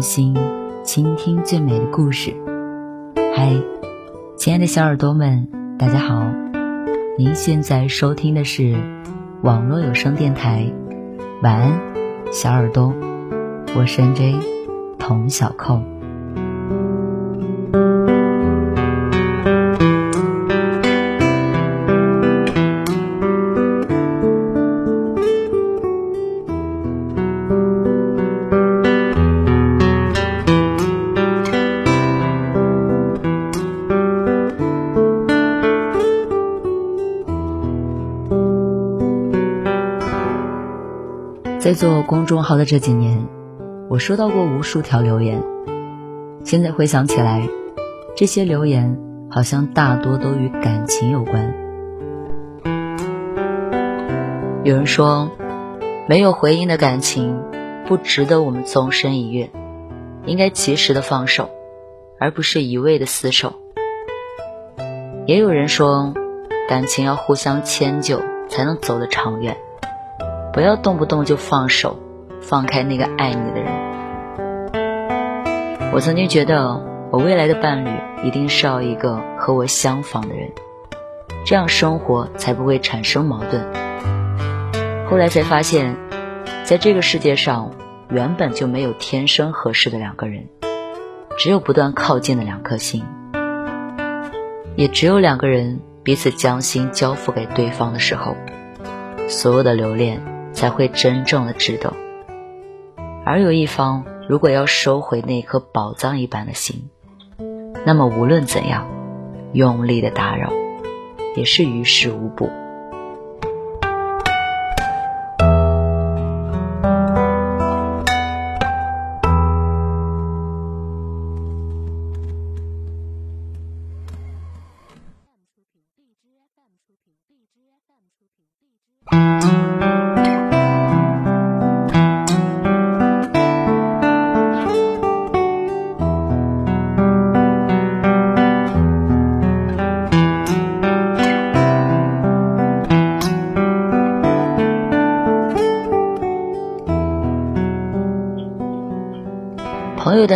用心倾听最美的故事。嗨，亲爱的小耳朵们，大家好！您现在收听的是网络有声电台。晚安，小耳朵，我是 NJ 童小扣。在做公众号的这几年，我收到过无数条留言。现在回想起来，这些留言好像大多都与感情有关。有人说，没有回应的感情不值得我们纵身一跃，应该及时的放手，而不是一味的厮守。也有人说，感情要互相迁就，才能走得长远。不要动不动就放手，放开那个爱你的人。我曾经觉得，我未来的伴侣一定是要一个和我相仿的人，这样生活才不会产生矛盾。后来才发现，在这个世界上，原本就没有天生合适的两个人，只有不断靠近的两颗心，也只有两个人彼此将心交付给对方的时候，所有的留恋。才会真正的值得。而有一方如果要收回那颗宝藏一般的心，那么无论怎样用力的打扰，也是于事无补。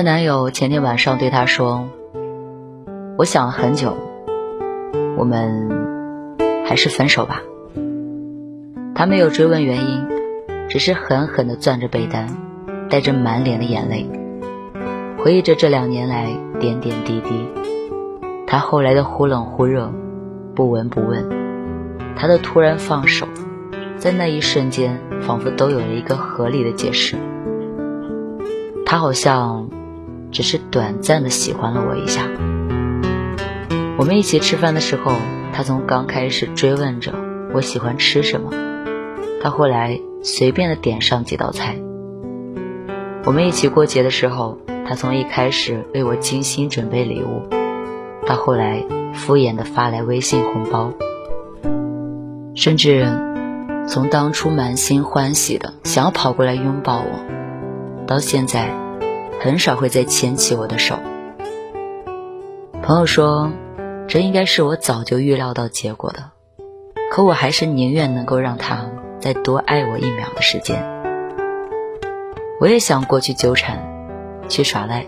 男友前天晚上对她说：“我想了很久，我们还是分手吧。”他没有追问原因，只是狠狠地攥着被单，带着满脸的眼泪，回忆着这两年来点点滴滴。他后来的忽冷忽热，不闻不问，他的突然放手，在那一瞬间，仿佛都有了一个合理的解释。他好像只是短暂的喜欢了我一下。我们一起吃饭的时候，他从刚开始追问着我喜欢吃什么，到后来随便的点上几道菜。我们一起过节的时候，他从一开始为我精心准备礼物，到后来敷衍的发来微信红包，甚至从当初满心欢喜的想要跑过来拥抱我。到现在，很少会再牵起我的手。朋友说，这应该是我早就预料到结果的，可我还是宁愿能够让他再多爱我一秒的时间。我也想过去纠缠，去耍赖，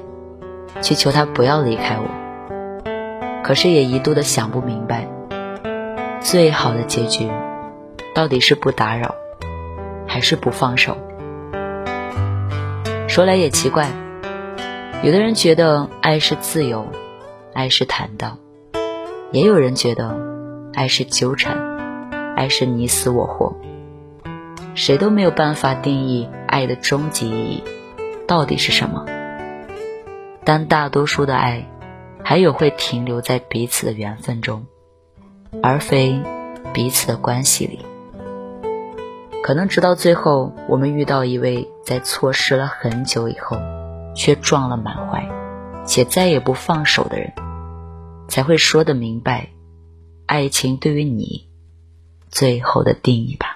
去求他不要离开我，可是也一度的想不明白，最好的结局，到底是不打扰，还是不放手？说来也奇怪，有的人觉得爱是自由，爱是坦荡；也有人觉得爱是纠缠，爱是你死我活。谁都没有办法定义爱的终极意义到底是什么。但大多数的爱，还有会停留在彼此的缘分中，而非彼此的关系里。可能直到最后，我们遇到一位在错失了很久以后，却撞了满怀，且再也不放手的人，才会说得明白，爱情对于你最后的定义吧。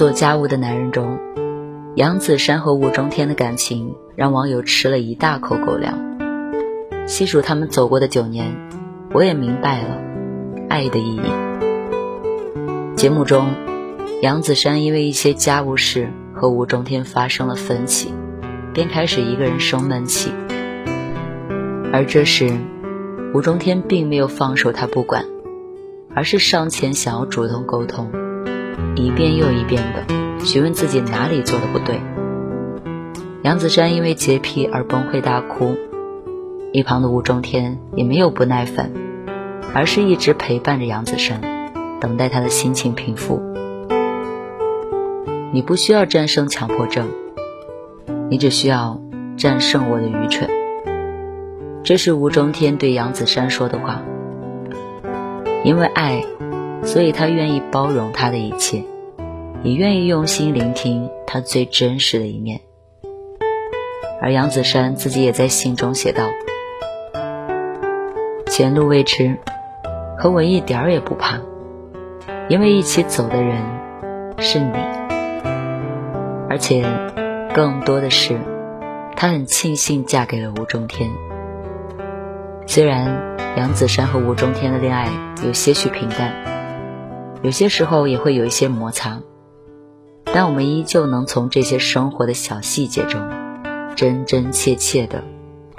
做家务的男人》中，杨子姗和吴中天的感情让网友吃了一大口狗粮。细数他们走过的九年，我也明白了爱的意义。节目中，杨子姗因为一些家务事和吴中天发生了分歧，便开始一个人生闷气。而这时，吴中天并没有放手他不管，而是上前想要主动沟通，一遍又一遍的询问自己哪里做的不对。杨子姗因为洁癖而崩溃大哭，一旁的吴中天也没有不耐烦，而是一直陪伴着杨子姗，等待他的心情平复。你不需要战胜强迫症，你只需要战胜我的愚蠢。这是吴中天对杨子姗说的话。因为爱，所以他愿意包容他的一切，也愿意用心聆听他最真实的一面。而杨子姗自己也在信中写道：“前路未知，可我一点儿也不怕，因为一起走的人是你。而且，更多的是，她很庆幸嫁给了吴中天。”虽然杨子姗和吴中天的恋爱有些许平淡，有些时候也会有一些摩擦，但我们依旧能从这些生活的小细节中，真真切切的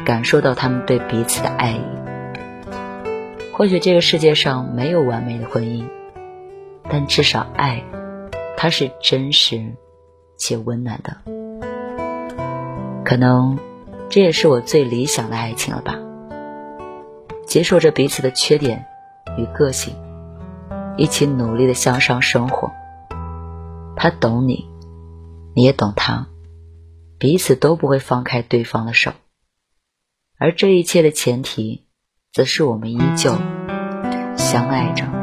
感受到他们对彼此的爱意。或许这个世界上没有完美的婚姻，但至少爱，它是真实且温暖的。可能这也是我最理想的爱情了吧。接受着彼此的缺点与个性，一起努力的向上生活。他懂你，你也懂他，彼此都不会放开对方的手。而这一切的前提，则是我们依旧相爱着。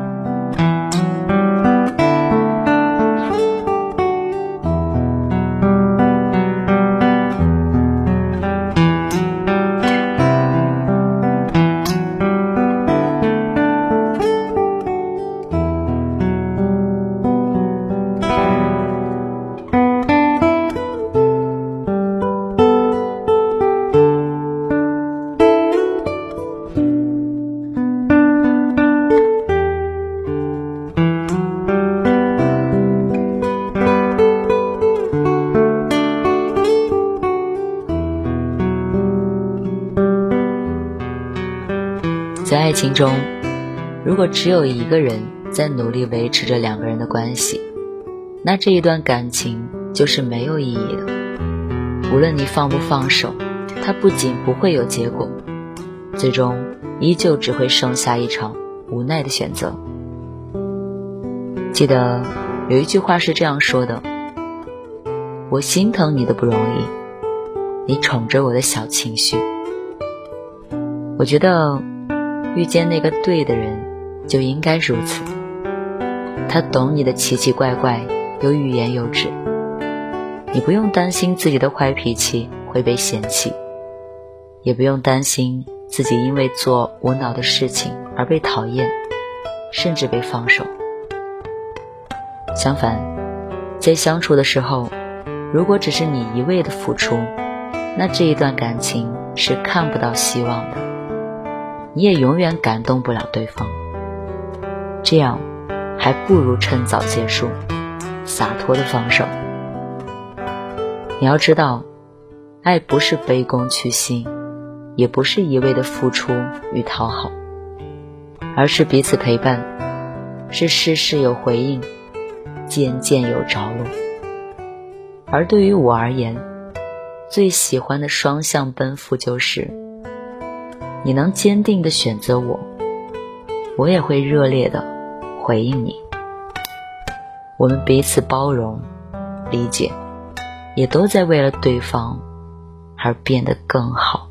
情中，如果只有一个人在努力维持着两个人的关系，那这一段感情就是没有意义的。无论你放不放手，它不仅不会有结果，最终依旧只会剩下一场无奈的选择。记得有一句话是这样说的：“我心疼你的不容易，你宠着我的小情绪。”我觉得。遇见那个对的人，就应该如此。他懂你的奇奇怪怪，又欲言又止。你不用担心自己的坏脾气会被嫌弃，也不用担心自己因为做无脑的事情而被讨厌，甚至被放手。相反，在相处的时候，如果只是你一味的付出，那这一段感情是看不到希望的。你也永远感动不了对方，这样还不如趁早结束，洒脱的放手。你要知道，爱不是卑躬屈膝，也不是一味的付出与讨好，而是彼此陪伴，是事事有回应，渐渐有着落。而对于我而言，最喜欢的双向奔赴就是。你能坚定的选择我，我也会热烈的回应你。我们彼此包容、理解，也都在为了对方而变得更好。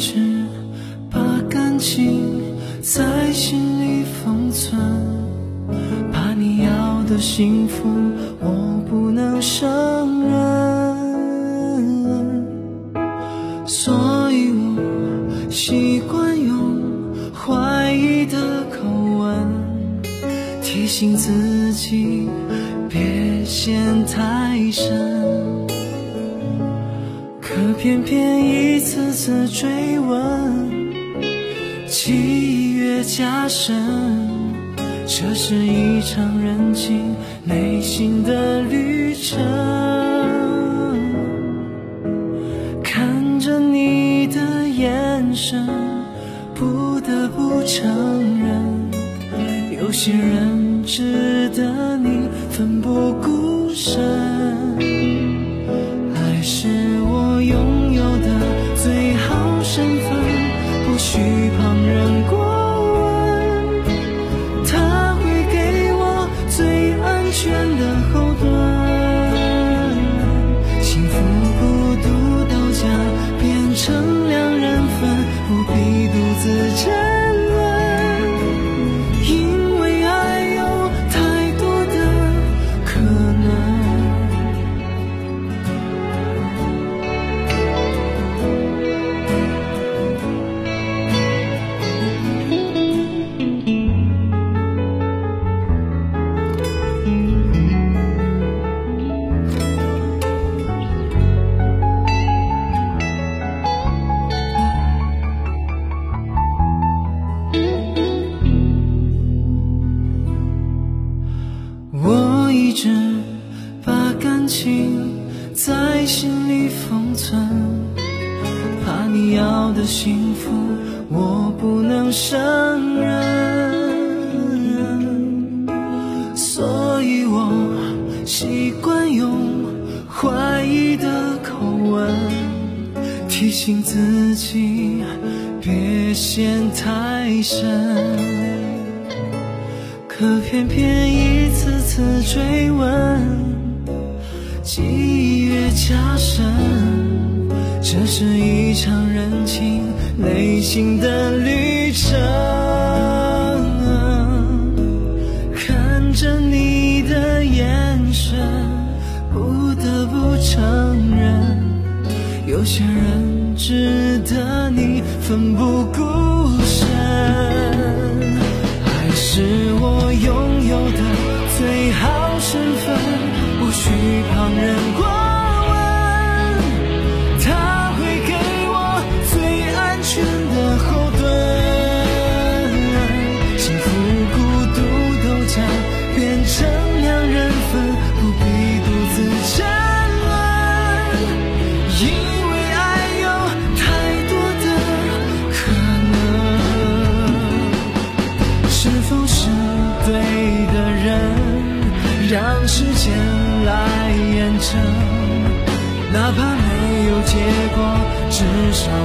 直把感情在心里封存，把你要的幸福偏偏一次次追问，记忆越加深，这是一场人情内心的旅程。看着你的眼神，不得不承认，有些人值得你奋不顾身。存，怕你要的幸福我不能胜任，所以我习惯用怀疑的口吻提醒自己别陷太深。可偏偏一次次追问，记忆越加深，这是一场人情内心的旅程。看着你的眼神，不得不承认，有些人值得你奋不顾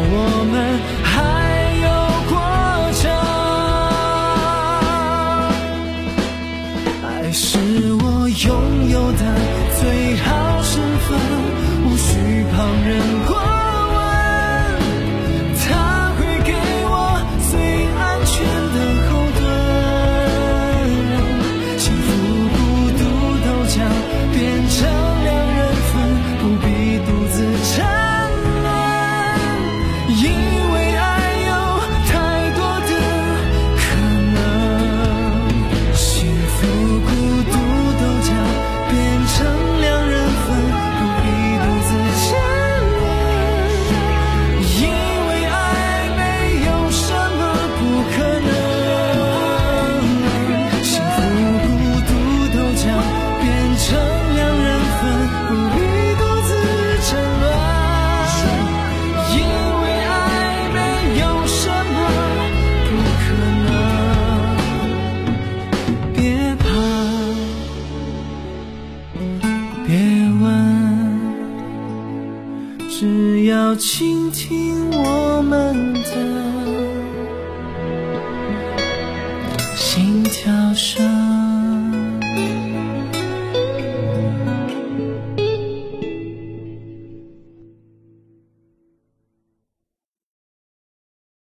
我们